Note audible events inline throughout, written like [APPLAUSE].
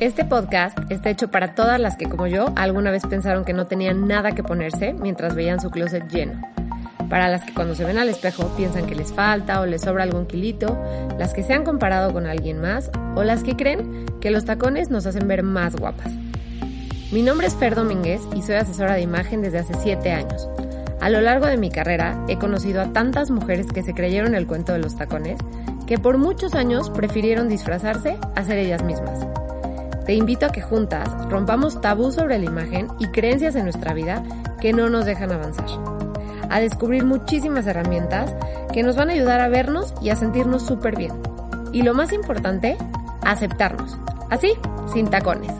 Este podcast está hecho para todas las que, como yo, alguna vez pensaron que no tenían nada que ponerse mientras veían su closet lleno. Para las que cuando se ven al espejo piensan que les falta o les sobra algún kilito, las que se han comparado con alguien más o las que creen que los tacones nos hacen ver más guapas. Mi nombre es Fer Domínguez y soy asesora de imagen desde hace 7 años. A lo largo de mi carrera he conocido a tantas mujeres que se creyeron el cuento de los tacones que por muchos años prefirieron disfrazarse a ser ellas mismas. Te invito a que juntas rompamos tabú sobre la imagen y creencias en nuestra vida que no nos dejan avanzar. A descubrir muchísimas herramientas que nos van a ayudar a vernos y a sentirnos súper bien. Y lo más importante, aceptarnos. Así, sin tacones.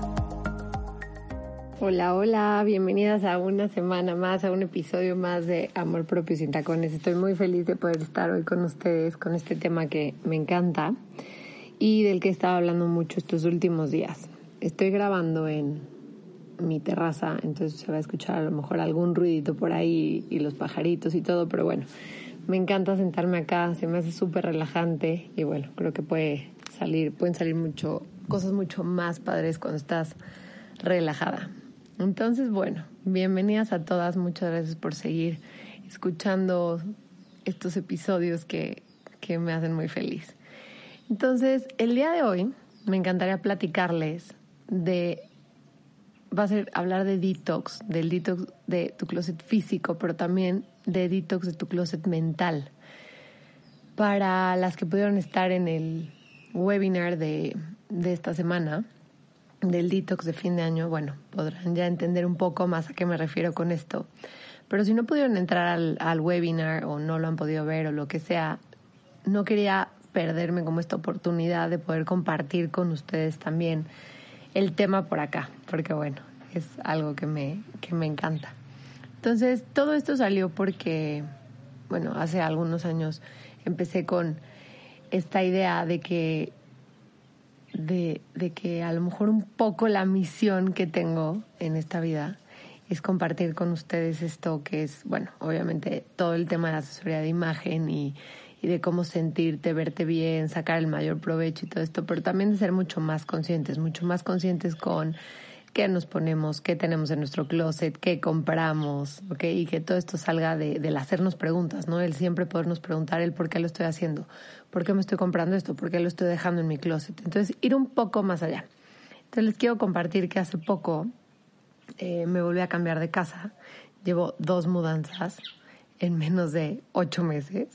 Hola, hola, bienvenidas a una semana más, a un episodio más de Amor Propio sin tacones. Estoy muy feliz de poder estar hoy con ustedes con este tema que me encanta y del que he estado hablando mucho estos últimos días. Estoy grabando en mi terraza, entonces se va a escuchar a lo mejor algún ruidito por ahí y los pajaritos y todo, pero bueno, me encanta sentarme acá, se me hace súper relajante y bueno, creo que puede salir, pueden salir mucho, cosas mucho más padres cuando estás relajada. Entonces, bueno, bienvenidas a todas, muchas gracias por seguir escuchando estos episodios que, que me hacen muy feliz. Entonces, el día de hoy me encantaría platicarles de va a ser hablar de detox, del detox de tu closet físico, pero también de detox de tu closet mental. Para las que pudieron estar en el webinar de, de esta semana, del detox de fin de año, bueno, podrán ya entender un poco más a qué me refiero con esto. Pero si no pudieron entrar al, al webinar o no lo han podido ver o lo que sea, no quería perderme como esta oportunidad de poder compartir con ustedes también el tema por acá, porque bueno, es algo que me, que me encanta. Entonces, todo esto salió porque, bueno, hace algunos años empecé con esta idea de que, de, de que a lo mejor un poco la misión que tengo en esta vida es compartir con ustedes esto que es, bueno, obviamente todo el tema de la asesoría de imagen y y de cómo sentirte, verte bien, sacar el mayor provecho y todo esto, pero también de ser mucho más conscientes, mucho más conscientes con qué nos ponemos, qué tenemos en nuestro closet, qué compramos, ¿ok? Y que todo esto salga de, del hacernos preguntas, ¿no? El siempre podernos preguntar el por qué lo estoy haciendo, por qué me estoy comprando esto, por qué lo estoy dejando en mi closet. Entonces, ir un poco más allá. Entonces, les quiero compartir que hace poco eh, me volví a cambiar de casa. Llevo dos mudanzas en menos de ocho meses.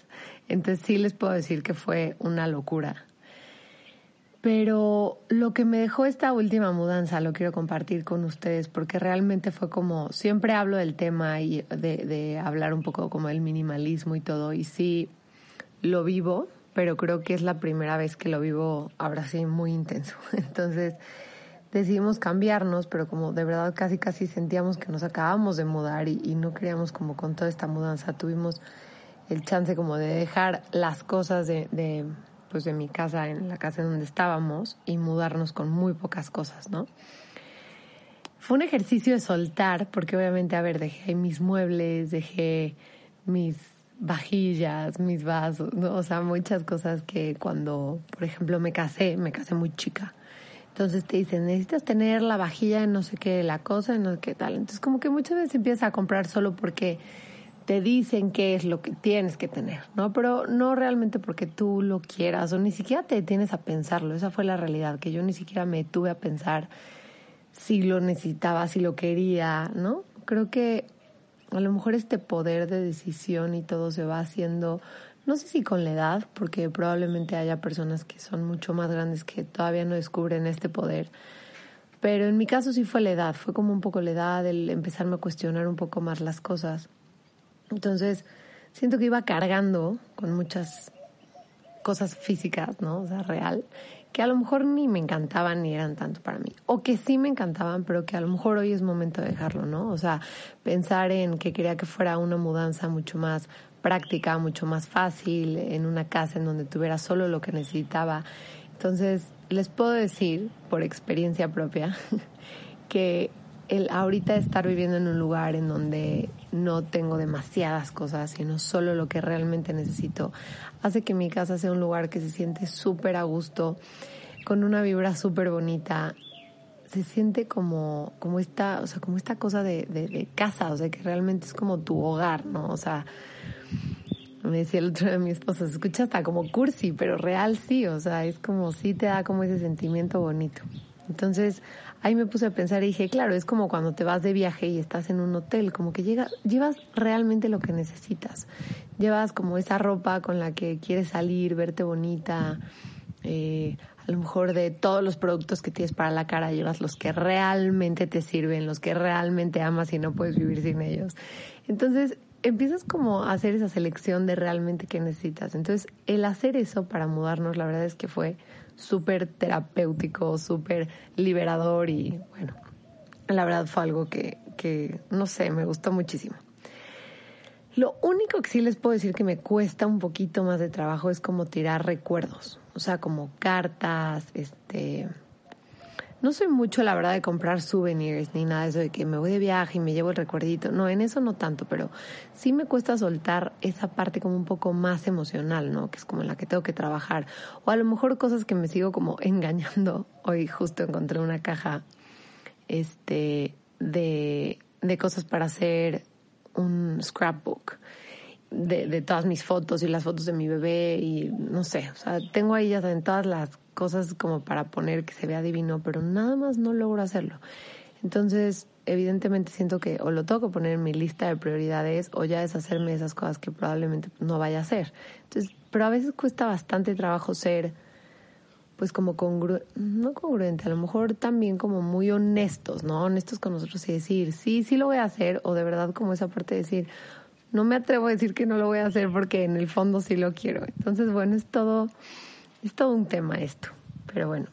Entonces sí les puedo decir que fue una locura. Pero lo que me dejó esta última mudanza lo quiero compartir con ustedes porque realmente fue como, siempre hablo del tema y de, de hablar un poco como del minimalismo y todo, y sí lo vivo, pero creo que es la primera vez que lo vivo ahora sí muy intenso. [LAUGHS] Entonces decidimos cambiarnos, pero como de verdad casi casi sentíamos que nos acabamos de mudar y, no queríamos como con toda esta mudanza, tuvimos el chance como de dejar las cosas de, pues de mi casa en la casa donde estábamos y mudarnos con muy pocas cosas, ¿no? Fue un ejercicio de soltar, porque obviamente, a ver, dejé mis muebles, dejé mis vajillas, mis vasos, ¿no? o sea, muchas cosas que cuando, por ejemplo, me casé, me casé muy chica. Entonces te dicen, necesitas tener la vajilla en no sé qué, la cosa, en no sé qué tal. Entonces como que muchas veces empiezas a comprar solo porque te dicen qué es lo que tienes que tener, ¿no? Pero no realmente porque tú lo quieras o ni siquiera te detienes a pensarlo. Esa fue la realidad, que yo ni siquiera me tuve a pensar si lo necesitaba, si lo quería, ¿no? Creo que a lo mejor este poder de decisión y todo se va haciendo, no sé si con la edad, porque probablemente haya personas que son mucho más grandes que todavía no descubren este poder. Pero en mi caso sí fue la edad, fue como un poco la edad, el empezarme a cuestionar un poco más las cosas. Entonces, siento que iba cargando con muchas cosas físicas, ¿no? O sea, real. Que a lo mejor ni me encantaban ni eran tanto para mí, o que sí me encantaban, pero que a lo mejor hoy es momento de dejarlo, ¿no? O sea, pensar en que quería que fuera una mudanza mucho más práctica, mucho más fácil, en una casa en donde tuviera solo lo que necesitaba. Entonces, les puedo decir, por experiencia propia, [LAUGHS] que el ahorita estar viviendo en un lugar en donde no tengo demasiadas cosas, sino solo lo que realmente necesito, hace que mi casa sea un lugar que se siente súper a gusto, con una vibra súper bonita. Se siente como, como esta, o sea, como esta cosa de, de, de casa, o sea, que realmente es como tu hogar, ¿no? O sea, me decía el otro día mi esposa, se escucha hasta como cursi, pero real sí, o sea, es como sí te da como ese sentimiento bonito. Entonces, ahí me puse a pensar y dije, claro, es como cuando te vas de viaje y estás en un hotel, como que llega, llevas realmente lo que necesitas. Llevas como esa ropa con la que quieres salir, verte bonita, eh, a lo mejor de todos los productos que tienes para la cara, llevas los que realmente te sirven, los que realmente amas y no puedes vivir sin ellos. Entonces, empiezas como a hacer esa selección de realmente qué necesitas. Entonces, el hacer eso para mudarnos, la verdad es que fue súper terapéutico, súper liberador y bueno, la verdad fue algo que, que, no sé, me gustó muchísimo. Lo único que sí les puedo decir que me cuesta un poquito más de trabajo es como tirar recuerdos, o sea, como cartas, este, no soy mucho, la verdad, de comprar souvenirs ni nada de eso de que me voy de viaje y me llevo el recuerdito. No, en eso no tanto, pero sí me cuesta soltar esa parte como un poco más emocional, ¿no? Que es como la que tengo que trabajar. O a lo mejor cosas que me sigo como [LAUGHS] engañando. Hoy justo encontré una caja este, de, de cosas para hacer un scrapbook. De, de, todas mis fotos y las fotos de mi bebé y no sé, o sea, tengo ahí ya en todas las cosas como para poner que se vea divino, pero nada más no logro hacerlo. Entonces, evidentemente siento que o lo tengo que poner en mi lista de prioridades o ya deshacerme de esas cosas que probablemente no vaya a hacer. Entonces, pero a veces cuesta bastante trabajo ser pues como congru no congruente, a lo mejor también como muy honestos, ¿no? Honestos con nosotros y decir, sí, sí lo voy a hacer o de verdad como esa parte de decir, no me atrevo a decir que no lo voy a hacer porque en el fondo sí lo quiero. Entonces, bueno, es todo es todo un tema esto, pero bueno.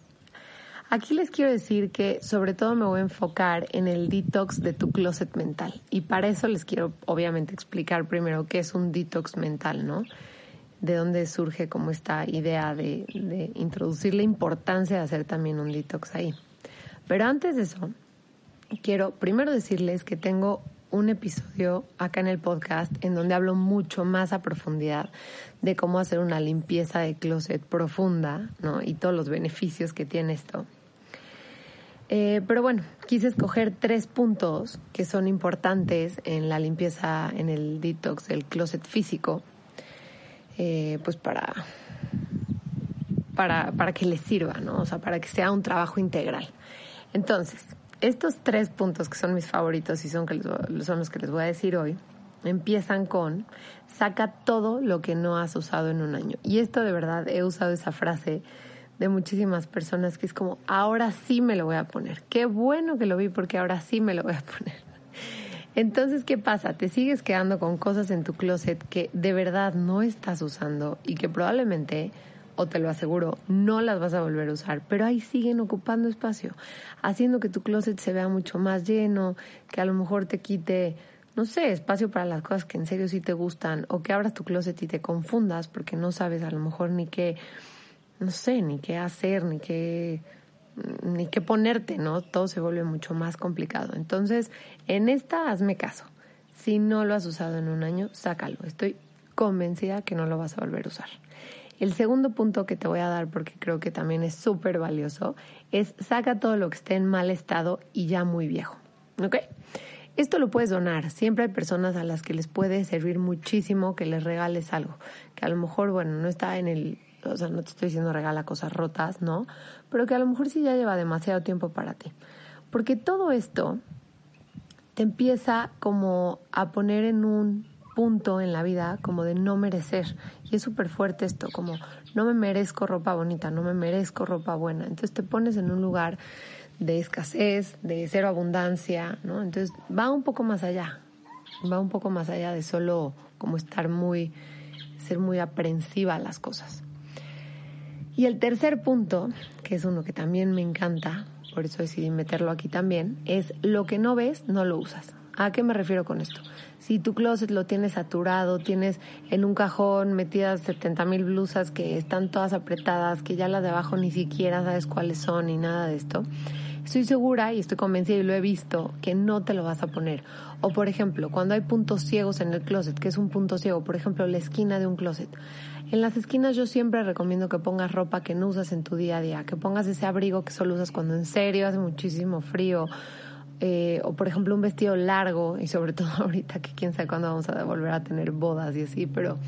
Aquí les quiero decir que sobre todo me voy a enfocar en el detox de tu closet mental. Y para eso les quiero obviamente explicar primero qué es un detox mental, ¿no? De dónde surge como esta idea de, de introducir la importancia de hacer también un detox ahí. Pero antes de eso, quiero primero decirles que tengo un episodio acá en el podcast en donde hablo mucho más a profundidad de cómo hacer una limpieza de closet profunda, ¿no? Y todos los beneficios que tiene esto. Eh, pero bueno, quise escoger tres puntos que son importantes en la limpieza, en el detox del closet físico, eh, pues para, para, para que les sirva, ¿no? O sea, para que sea un trabajo integral. Entonces, estos tres puntos que son mis favoritos y son, los que les voy a decir hoy, empiezan con saca todo lo que no has usado en un año. Y esto de verdad he usado esa frase de muchísimas personas que es como, ahora sí me lo voy a poner. Qué bueno que lo vi porque ahora sí me lo voy a [LAUGHS] poner. Entonces, ¿qué pasa? Te sigues quedando con cosas en tu closet que de verdad no estás usando y que probablemente o te lo aseguro, no las vas a volver a usar, pero ahí siguen ocupando espacio, haciendo que tu closet se vea mucho más lleno, que a lo mejor te quite, no sé, espacio para las cosas que en serio sí te gustan, o que abras tu closet y te confundas porque no sabes a lo mejor ni qué, no sé, ni qué hacer, ni qué ni qué ponerte, ¿no? Todo se vuelve mucho más complicado. Entonces, en esta hazme caso. Si no lo has usado en un año, sácalo. Estoy convencida que no lo vas a volver a usar. El segundo punto que te voy a dar, porque creo que también es súper valioso, es saca todo lo que esté en mal estado y ya muy viejo. ¿Ok? Esto lo puedes donar. Siempre hay personas a las que les puede servir muchísimo que les regales algo. Que a lo mejor, bueno, no está en el. O sea, no te estoy diciendo regala cosas rotas, ¿no? Pero que a lo mejor sí ya lleva demasiado tiempo para ti. Porque todo esto te empieza como a poner en un punto en la vida como de no merecer. Es súper fuerte esto, como no me merezco ropa bonita, no me merezco ropa buena. Entonces te pones en un lugar de escasez, de cero abundancia, ¿no? Entonces va un poco más allá, va un poco más allá de solo como estar muy, ser muy aprensiva a las cosas. Y el tercer punto, que es uno que también me encanta, por eso decidí meterlo aquí también, es lo que no ves, no lo usas. ¿A qué me refiero con esto? Si tu closet lo tienes saturado, tienes en un cajón metidas 70 mil blusas que están todas apretadas, que ya las de abajo ni siquiera sabes cuáles son ni nada de esto, estoy segura y estoy convencida y lo he visto que no te lo vas a poner. O por ejemplo, cuando hay puntos ciegos en el closet, que es un punto ciego, por ejemplo, la esquina de un closet. En las esquinas yo siempre recomiendo que pongas ropa que no usas en tu día a día, que pongas ese abrigo que solo usas cuando en serio hace muchísimo frío eh, o por ejemplo un vestido largo y sobre todo [LAUGHS] ahorita que quién sabe cuándo vamos a volver a tener bodas y así, pero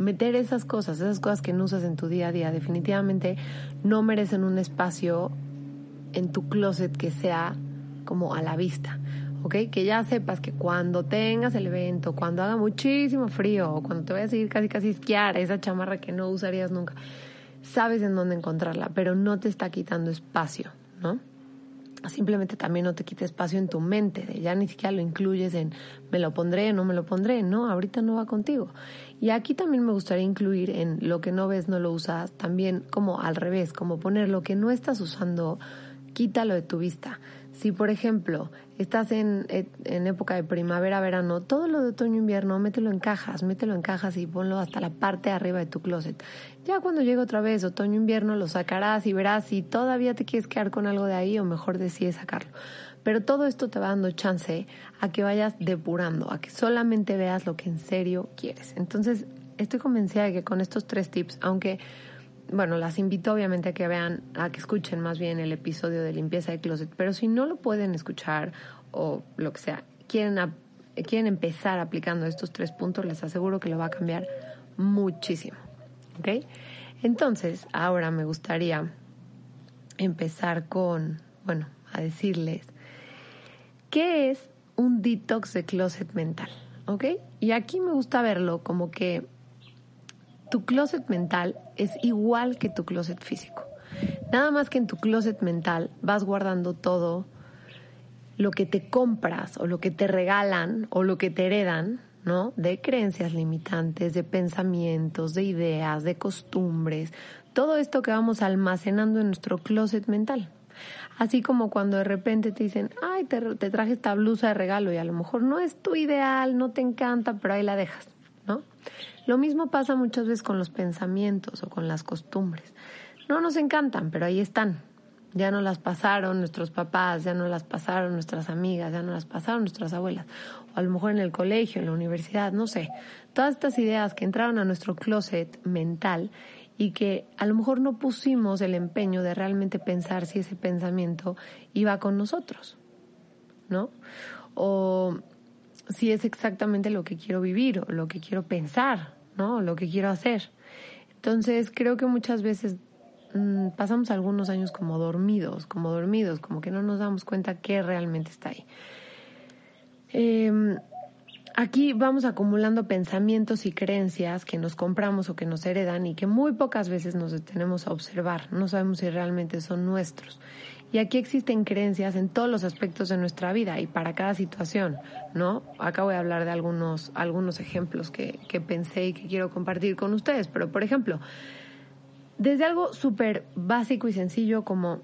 meter esas cosas, esas cosas que no usas en tu día a día, definitivamente no merecen un espacio en tu closet que sea como a la vista. ¿ok? Que ya sepas que cuando tengas el evento, cuando haga muchísimo frío, o cuando te vayas a ir casi casi esquiar, esa chamarra que no usarías nunca, sabes en dónde encontrarla, pero no te está quitando espacio, ¿no? Simplemente también no te quite espacio en tu mente, ya ni siquiera lo incluyes en me lo pondré, no me lo pondré, no, ahorita no va contigo. Y aquí también me gustaría incluir en lo que no ves, no lo usas, también como al revés, como poner lo que no estás usando, quítalo de tu vista. Si, por ejemplo, estás en, en época de primavera, verano, todo lo de otoño, invierno, mételo en cajas, mételo en cajas y ponlo hasta la parte de arriba de tu closet. Ya cuando llegue otra vez otoño, invierno, lo sacarás y verás si todavía te quieres quedar con algo de ahí o mejor decides sacarlo. Pero todo esto te va dando chance a que vayas depurando, a que solamente veas lo que en serio quieres. Entonces, estoy convencida de que con estos tres tips, aunque bueno, las invito obviamente a que vean, a que escuchen más bien el episodio de limpieza de closet, pero si no lo pueden escuchar o lo que sea, quieren, quieren empezar aplicando estos tres puntos, les aseguro que lo va a cambiar muchísimo. ¿Ok? Entonces, ahora me gustaría empezar con, bueno, a decirles, ¿qué es un detox de closet mental? ¿Ok? Y aquí me gusta verlo como que tu closet mental es igual que tu closet físico. Nada más que en tu closet mental vas guardando todo lo que te compras o lo que te regalan o lo que te heredan, ¿no? De creencias limitantes, de pensamientos, de ideas, de costumbres, todo esto que vamos almacenando en nuestro closet mental. Así como cuando de repente te dicen, ay, te, traje esta blusa de regalo y a lo mejor no es tu ideal, no te encanta, pero ahí la dejas, ¿no? Lo mismo pasa muchas veces con los pensamientos o con las costumbres. No nos encantan, pero ahí están. Ya no las pasaron nuestros papás, ya no las pasaron nuestras amigas, ya no las pasaron nuestras abuelas. O a lo mejor en el colegio, en la universidad, no sé. Todas estas ideas que entraron a nuestro closet mental y que a lo mejor no pusimos el empeño de realmente pensar si ese pensamiento iba con nosotros, ¿no? Si es exactamente lo que quiero vivir o lo que quiero pensar, ¿no? O lo que quiero hacer. Entonces creo que muchas veces mm, pasamos algunos años como dormidos, como dormidos, como que no nos damos cuenta qué realmente está ahí. Em, aquí vamos acumulando pensamientos y creencias que nos compramos o que nos heredan y que muy pocas veces nos detenemos a observar. No sabemos si realmente son nuestros. Y aquí existen creencias en todos los aspectos de nuestra vida y para cada situación, ¿no? Acá voy a hablar de algunos, algunos ejemplos que, que pensé y que quiero compartir con ustedes. Pero, por ejemplo, desde algo súper básico y sencillo como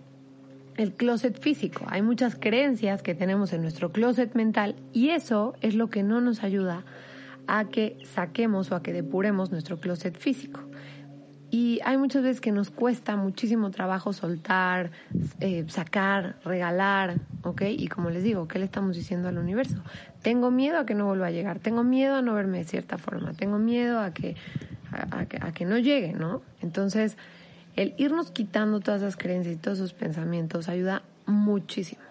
el closet físico. Hay muchas creencias que tenemos en nuestro closet mental y eso es lo que no nos ayuda a que saquemos o a que depuremos nuestro closet físico. Y hay muchas veces que nos cuesta muchísimo trabajo soltar, eh, sacar, regalar, ¿ok? Y como les digo, ¿qué le estamos diciendo al universo? Tengo miedo a que no vuelva a llegar, tengo miedo a no verme de cierta forma, tengo miedo a que, a, a que no llegue, ¿no? Entonces, el irnos quitando todas esas creencias y todos esos pensamientos ayuda muchísimo.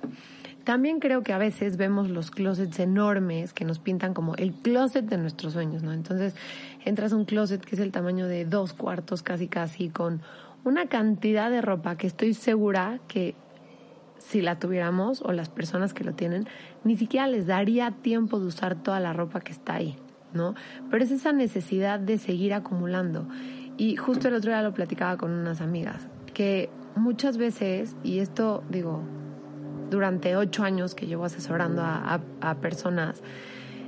También creo que a veces vemos los closets enormes que nos pintan como el closet de nuestros sueños, ¿no? Entonces entras a un closet que es el tamaño de dos cuartos casi casi con una cantidad de ropa que estoy segura que si la tuviéramos o las personas que lo tienen, ni siquiera les daría tiempo de usar toda la ropa que está ahí, ¿no? Pero es esa necesidad de seguir acumulando. Y justo el otro día lo platicaba con unas amigas, que muchas veces, y esto digo, durante ocho años que llevo asesorando a, personas,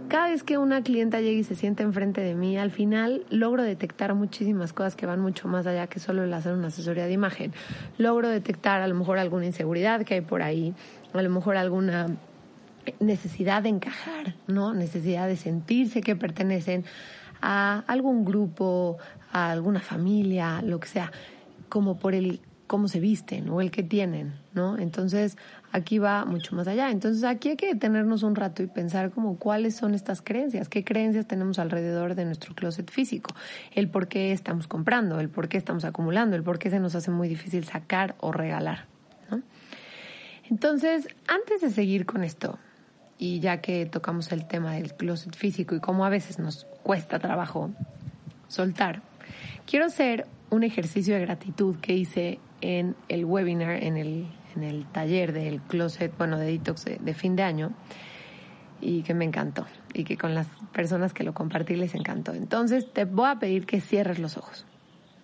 cada vez que una clienta llega y se siente enfrente de mí, al final logro detectar muchísimas cosas que van mucho más allá que solo el hacer una asesoría de imagen. Logro detectar a lo mejor alguna inseguridad que hay por ahí, a lo mejor alguna necesidad de encajar, ¿no? Necesidad de sentirse que pertenecen a algún grupo, a alguna familia, lo que sea, como por el cómo se visten o el que tienen, ¿no? Entonces, aquí va mucho más allá. Entonces, aquí hay que detenernos un rato y pensar como cuáles son estas creencias, qué creencias tenemos alrededor de nuestro closet físico, el por qué estamos comprando, el por qué estamos acumulando, el por qué se nos hace muy difícil sacar o regalar, ¿no? Entonces, antes de seguir con esto, y ya que tocamos el tema del closet físico y cómo a veces nos cuesta trabajo soltar, quiero hacer un ejercicio de gratitud que hice en el webinar, en el, en el taller del closet, bueno, de detox de, fin de año, y que me encantó, y que con las personas que lo compartí les encantó. Entonces te voy a pedir que cierres los ojos,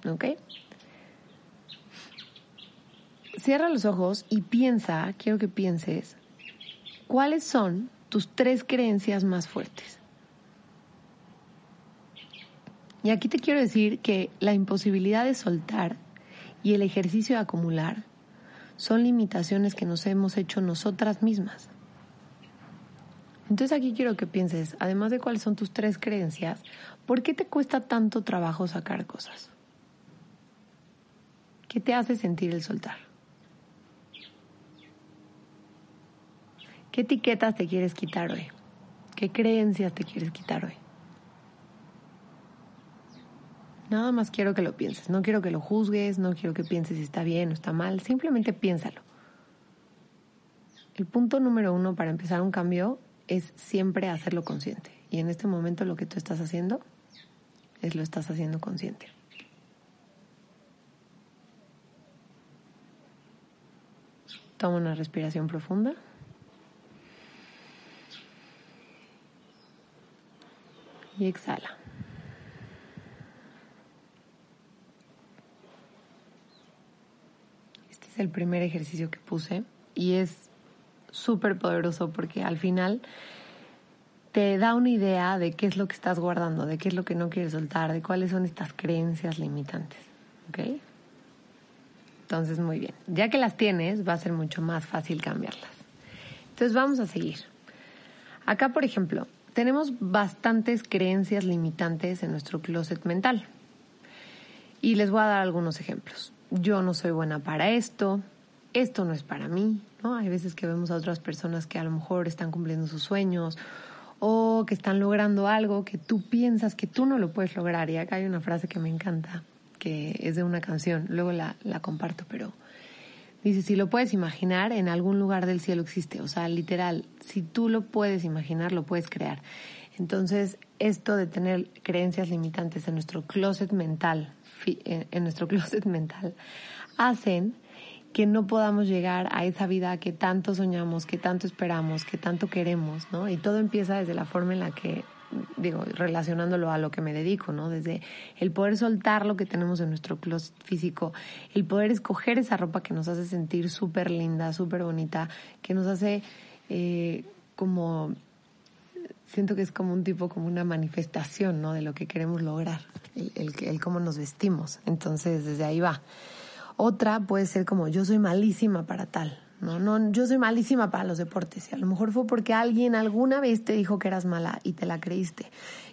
¿ok? Cierra los ojos y piensa, quiero que pienses, ¿cuáles son tus tres creencias más fuertes? Y aquí te quiero decir que la imposibilidad de soltar y el ejercicio de acumular son limitaciones que nos hemos hecho nosotras mismas. Entonces aquí quiero que pienses, además de cuáles son tus tres creencias, ¿por qué te cuesta tanto trabajo sacar cosas? ¿Qué te hace sentir el soltar? ¿Qué etiquetas te quieres quitar hoy? ¿Qué creencias te quieres quitar hoy? Nada más quiero que lo pienses. No quiero que lo juzgues, no quiero que pienses si está bien o está mal. Simplemente piénsalo. El punto número uno para empezar un cambio es siempre hacerlo consciente. Y en este momento lo que tú estás haciendo es lo estás haciendo consciente. Toma una respiración profunda. Y exhala. Es el primer ejercicio que puse y es súper poderoso porque al final te da una idea de qué es lo que estás guardando, de qué es lo que no quieres soltar, de cuáles son estas creencias limitantes. ¿Ok? Entonces, muy bien. Ya que las tienes, va a ser mucho más fácil cambiarlas. Entonces, vamos a seguir. Acá, por ejemplo, tenemos bastantes creencias limitantes en nuestro closet mental. Y les voy a dar algunos ejemplos yo no soy buena para esto, esto no es para mí, ¿no? Hay veces que vemos a otras personas que a lo mejor están cumpliendo sus sueños o que están logrando algo que tú piensas que tú no lo puedes lograr. Y acá hay una frase que me encanta, que es de una canción, luego la, la comparto, pero dice, si lo puedes imaginar, en algún lugar del cielo existe. O sea, literal, si tú lo puedes imaginar, lo puedes crear. Entonces, esto de tener creencias limitantes en nuestro closet mental, en nuestro [LAUGHS] closet mental, hacen que no podamos llegar a esa vida que tanto soñamos, que tanto esperamos, que tanto queremos, ¿no? Y todo empieza desde la forma en la que, digo, relacionándolo a lo que me dedico, ¿no? Desde el poder soltar lo que tenemos en nuestro closet físico, el poder escoger esa ropa que nos hace sentir súper linda, súper bonita, que nos hace eh, como siento que es como un tipo, como una manifestación, ¿no? De lo que queremos lograr, el, el, el, cómo nos vestimos. Entonces, desde ahí va. Otra puede ser como, yo soy malísima para tal, ¿no? No, yo soy malísima para los deportes. Y a lo mejor fue porque alguien alguna vez te dijo que eras mala y te la creíste.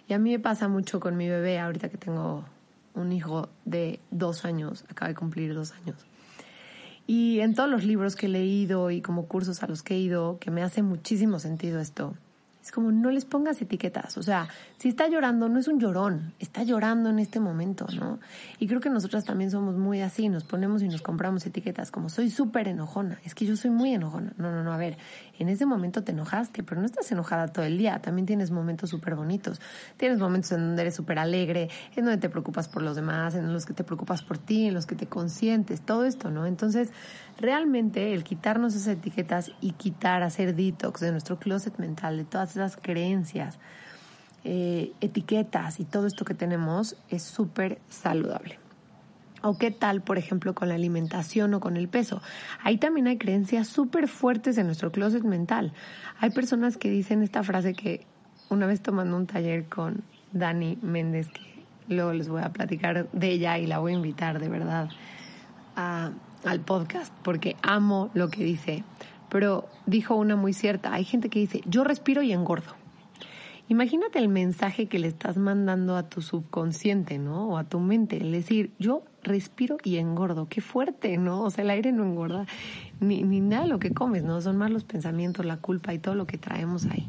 Y a mí me pasa mucho con mi bebé, ahorita que tengo un hijo de dos años, acaba de cumplir dos años. Y en todos los libros que he leído y como cursos a los que he ido, que me hace muchísimo sentido esto, es como no les pongas etiquetas. O sea, si está llorando, no es un llorón, está llorando en este momento, ¿no? Y creo que nosotras también somos muy así, nos ponemos y nos compramos etiquetas como soy súper enojona, es que yo soy muy enojona. No, no, no, a ver, en ese momento te enojaste, pero no estás enojada todo el día, también tienes momentos súper bonitos. Tienes momentos en donde eres súper alegre, en donde te preocupas por los demás, en los que te preocupas por ti, en los que te consientes, todo esto, ¿no? Entonces, realmente el quitarnos esas etiquetas y quitar, hacer detox de nuestro closet mental, de todas esas creencias, eh, etiquetas y todo esto que tenemos es súper saludable. ¿O qué tal, por ejemplo, con la alimentación o con el peso? Ahí también hay creencias súper fuertes en nuestro closet mental. Hay personas que dicen esta frase que una vez tomando un taller con Dani Méndez, que luego les voy a platicar de ella y la voy a invitar de verdad al podcast, porque amo lo que dice. Pero dijo una muy cierta, hay gente que dice, yo respiro y engordo. Imagínate el mensaje que le estás mandando a tu subconsciente, ¿no? O a tu mente. Es decir, yo respiro y engordo. Qué fuerte, ¿no? O sea, el aire no engorda ni, ni nada lo que comes, ¿no? Son más los pensamientos, la culpa y todo lo que traemos ahí.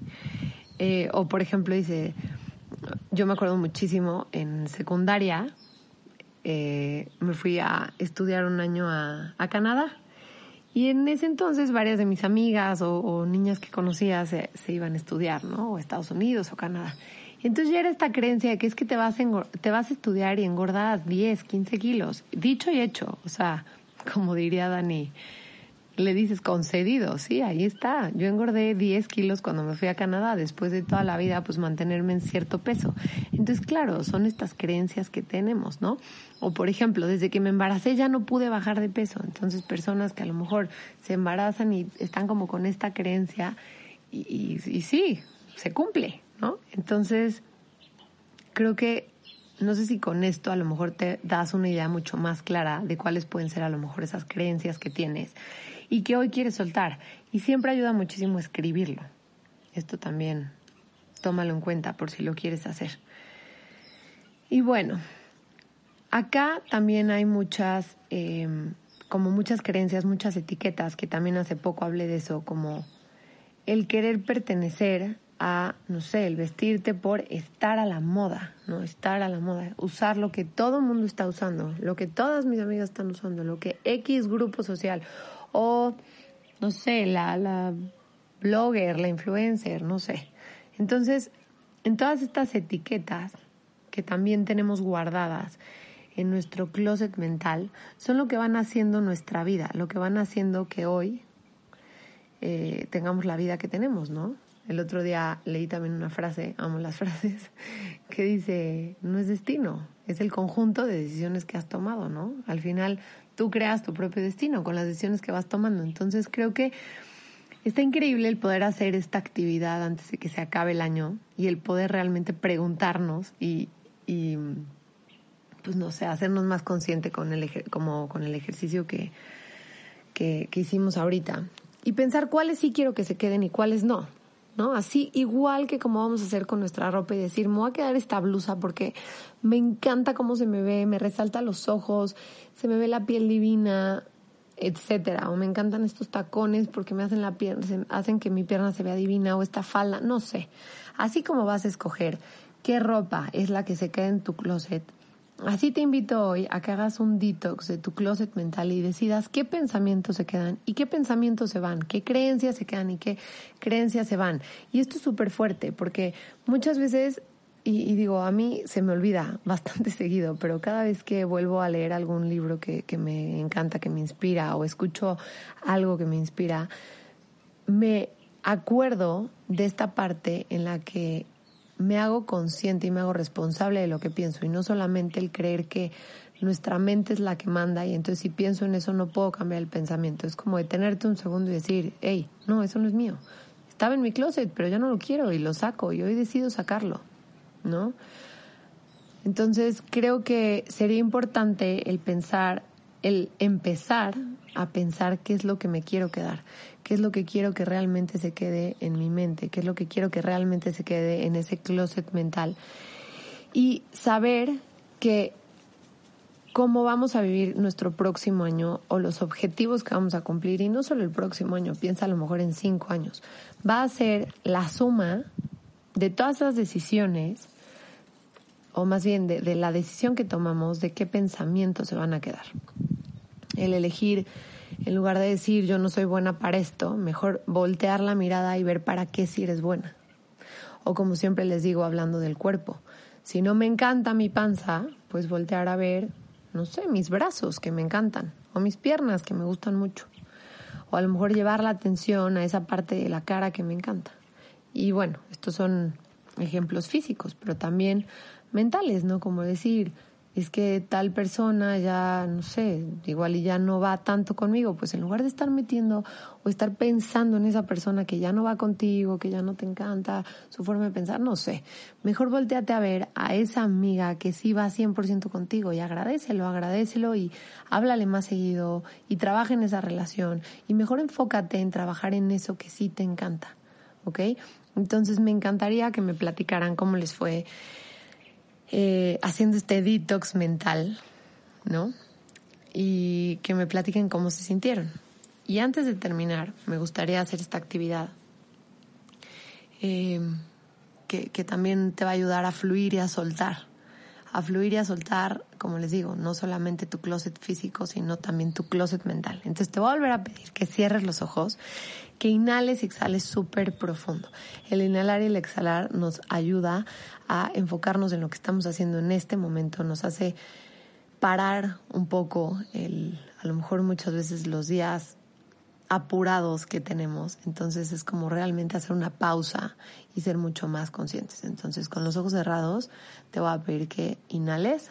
Eh, o, por ejemplo, dice, yo me acuerdo muchísimo en secundaria, eh, me fui a estudiar un año a, a Canadá y en ese entonces varias de mis amigas o, niñas que conocía se, iban a estudiar, ¿no? O Estados Unidos o Canadá. entonces ya era esta creencia de que es que te vas, a te vas a estudiar y engordas 10, 15 kilos. Dicho y hecho. O sea, como diría Dani, le dices concedido, sí, ahí está. Yo engordé 10 kilos cuando me fui a Canadá, después de toda la vida, pues mantenerme en cierto peso. Entonces, claro, son estas creencias que tenemos, ¿no? O por ejemplo, desde que me embaracé ya no pude bajar de peso. Entonces, personas que a lo mejor se embarazan y están como con esta creencia y, y, y sí, se cumple, ¿no? Entonces, creo que no sé si con esto a lo mejor te das una idea mucho más clara de cuáles pueden ser a lo mejor esas creencias que tienes y que hoy quieres soltar. Y siempre ayuda muchísimo escribirlo. Esto también tómalo en cuenta por si lo quieres hacer. Y bueno, acá también hay muchas, em, como muchas creencias, muchas etiquetas, que también hace poco hablé de eso, como el querer pertenecer a, no sé, el vestirte por estar a la moda, ¿no? Estar a la moda, usar lo que todo el mundo está usando, lo que todas mis amigas están usando, lo que X grupo social o, no sé, la, la blogger, la influencer, no sé. Entonces, en todas estas etiquetas que también tenemos guardadas en nuestro closet mental, son lo que van haciendo nuestra vida, lo que van haciendo que hoy eh, tengamos la vida que tenemos, ¿no? El otro día leí también una frase, amo las [LAUGHS] frases, que dice, no es destino, es el conjunto de decisiones que has tomado, ¿no? Al final tú creas tu propio destino con las decisiones que vas tomando. Entonces creo que está increíble el poder hacer esta actividad antes de que se acabe el año y el poder realmente preguntarnos y, y pues no sé, hacernos más consciente con el, como con el ejercicio que, que, que hicimos ahorita y pensar cuáles sí quiero que se queden y cuáles no. ¿No? Así igual que como vamos a hacer con nuestra ropa y decir, me voy a quedar esta blusa porque me encanta cómo se me ve, me resalta los ojos, se me ve la piel divina, etcétera, o me encantan estos tacones porque me hacen la pierna, hacen que mi pierna se vea divina o esta falda, no sé. Así como vas a escoger qué ropa es la que se queda en tu closet, Así te invito hoy a que hagas un detox de tu closet mental y decidas qué pensamientos se quedan y qué pensamientos se van, qué creencias se quedan y qué creencias se van. Y esto es súper fuerte porque muchas veces, y, digo, a mí se me olvida [LAUGHS] bastante seguido, pero cada vez que vuelvo a leer algún libro que, me encanta, que me inspira o escucho algo que me inspira, me acuerdo de esta parte en la que me hago consciente y me hago responsable de lo que pienso y no solamente el creer que nuestra mente es la que manda y entonces si pienso en eso no puedo cambiar el pensamiento. Es como detenerte un segundo y decir, hey, no, eso no es mío. Estaba en mi closet, pero yo no lo quiero y lo saco y hoy decido sacarlo, ¿no? Entonces creo que sería importante el pensar, el empezar a pensar qué es lo que me quiero quedar, qué es lo que quiero que realmente se quede en mi mente, qué es lo que quiero que realmente se quede en ese closet mental. Y saber que cómo vamos a vivir nuestro próximo año o los objetivos que vamos a cumplir, y no solo el próximo año, piensa a lo mejor en cinco años, va a ser la suma de todas las decisiones, o más bien de, de la decisión que tomamos, de qué pensamientos se van a quedar el elegir, en lugar de decir yo no soy buena para esto, mejor voltear la mirada y ver para qué si eres buena. O como siempre les digo hablando del cuerpo, si no me encanta mi panza, pues voltear a ver, no sé, mis brazos que me encantan, o mis piernas que me gustan mucho. O a lo mejor llevar la atención a esa parte de la cara que me encanta. Y bueno, estos son ejemplos físicos, pero también mentales, ¿no? Como decir, es que tal persona ya, no sé, igual y ya no va tanto conmigo, pues en lugar de estar metiendo o estar pensando en esa persona que ya no va contigo, que ya no te encanta su forma de pensar, no sé, mejor volteate a ver a esa amiga que sí va 100% contigo y agradecelo, agradecelo y háblale más seguido y trabaja en esa relación y mejor enfócate en trabajar en eso que sí te encanta, ¿ok? Entonces me encantaría que me platicaran cómo les fue eh, haciendo este detox mental, ¿no? Y que me platiquen cómo se sintieron. Y antes de terminar, me gustaría hacer esta actividad eh, que, que también te va a ayudar a fluir y a soltar. A fluir y a soltar, como les digo, no solamente tu closet físico, sino también tu closet mental. Entonces te voy a volver a pedir que cierres los ojos que inhales y exhales súper profundo. El inhalar y el exhalar nos ayuda a enfocarnos en lo que estamos haciendo en este momento, nos hace parar un poco el, a lo mejor muchas veces los días apurados que tenemos. Entonces es como realmente hacer una pausa y ser mucho más conscientes. Entonces con los ojos cerrados te voy a pedir que inhales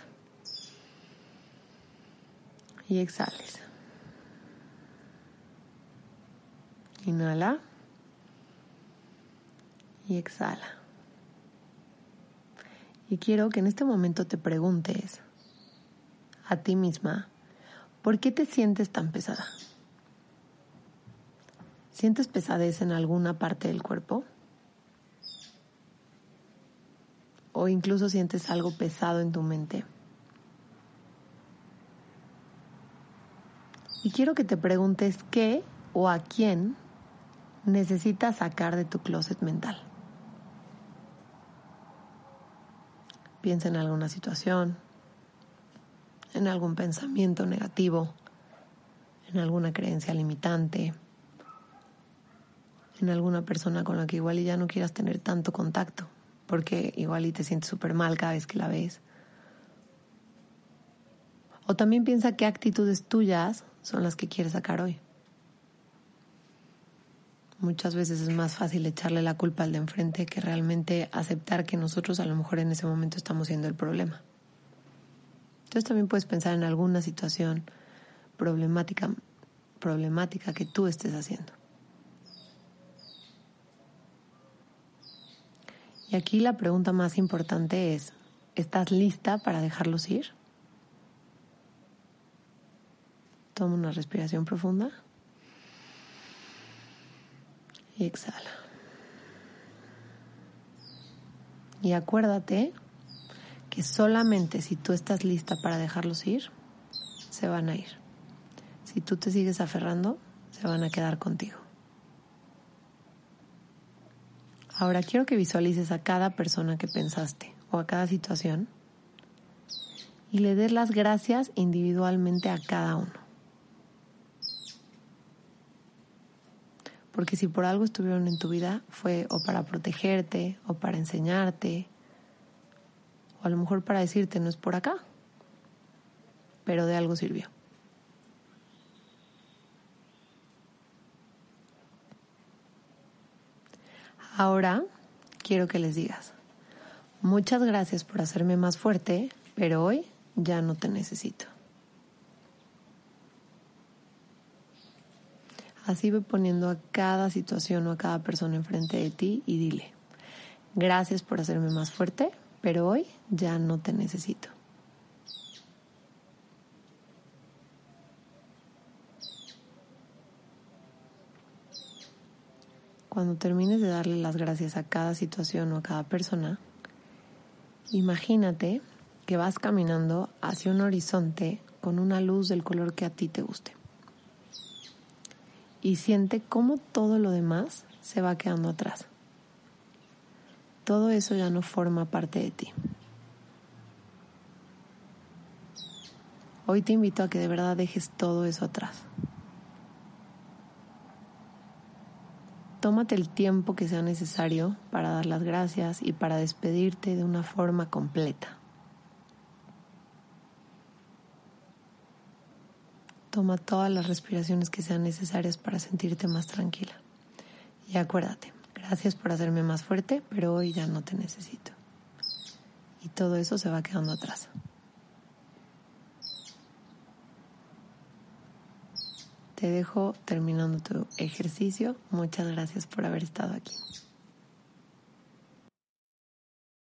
y exhales. Inhala y exhala. Y quiero que en este momento te preguntes a ti misma, ¿por qué te sientes tan pesada? ¿Sientes pesadez en alguna parte del cuerpo? ¿O incluso sientes algo pesado en tu mente? Y quiero que te preguntes qué o a quién necesitas sacar de tu closet mental. Piensa en alguna situación, en algún pensamiento negativo, en alguna creencia limitante, en alguna persona con la que igual y ya no quieras tener tanto contacto, porque igual y te sientes súper mal cada vez que la ves. O también piensa qué actitudes tuyas son las que quieres sacar hoy. Muchas veces es más fácil echarle la culpa al de enfrente que realmente aceptar que nosotros a lo mejor en ese momento estamos siendo el problema. Entonces también puedes pensar en alguna situación problemática, problemática que tú estés haciendo. Y aquí la pregunta más importante es, ¿estás lista para dejarlos ir? Toma una respiración profunda y exhala. Y acuérdate que solamente si tú estás lista para dejarlos ir, se van a ir. Si tú te sigues aferrando, se van a quedar contigo. Ahora quiero que visualices a cada persona que pensaste o a cada situación y le des las gracias individualmente a cada uno. Porque si por algo estuvieron en tu vida fue o para protegerte o para enseñarte o a lo mejor para decirte no es por acá, pero de algo sirvió. Ahora quiero que les digas, muchas gracias por hacerme más fuerte, pero hoy ya no te necesito. Así ve poniendo a cada situación o a cada persona enfrente de ti y dile, gracias por hacerme más fuerte, pero hoy ya no te necesito. Cuando termines de darle las gracias a cada situación o a cada persona, imagínate que vas caminando hacia un horizonte con una luz del color que a ti te guste y siente cómo todo lo demás se va quedando atrás. Todo eso ya no forma parte de ti. Hoy te invito a que de verdad dejes todo eso atrás. Tómate el tiempo que sea necesario para dar las gracias y para despedirte de una forma completa. Toma todas las respiraciones que sean necesarias para sentirte más tranquila. Y acuérdate, gracias por hacerme más fuerte, pero hoy ya no te necesito. Y todo eso se va quedando atrás. Te dejo terminando tu ejercicio. Muchas gracias por haber estado aquí.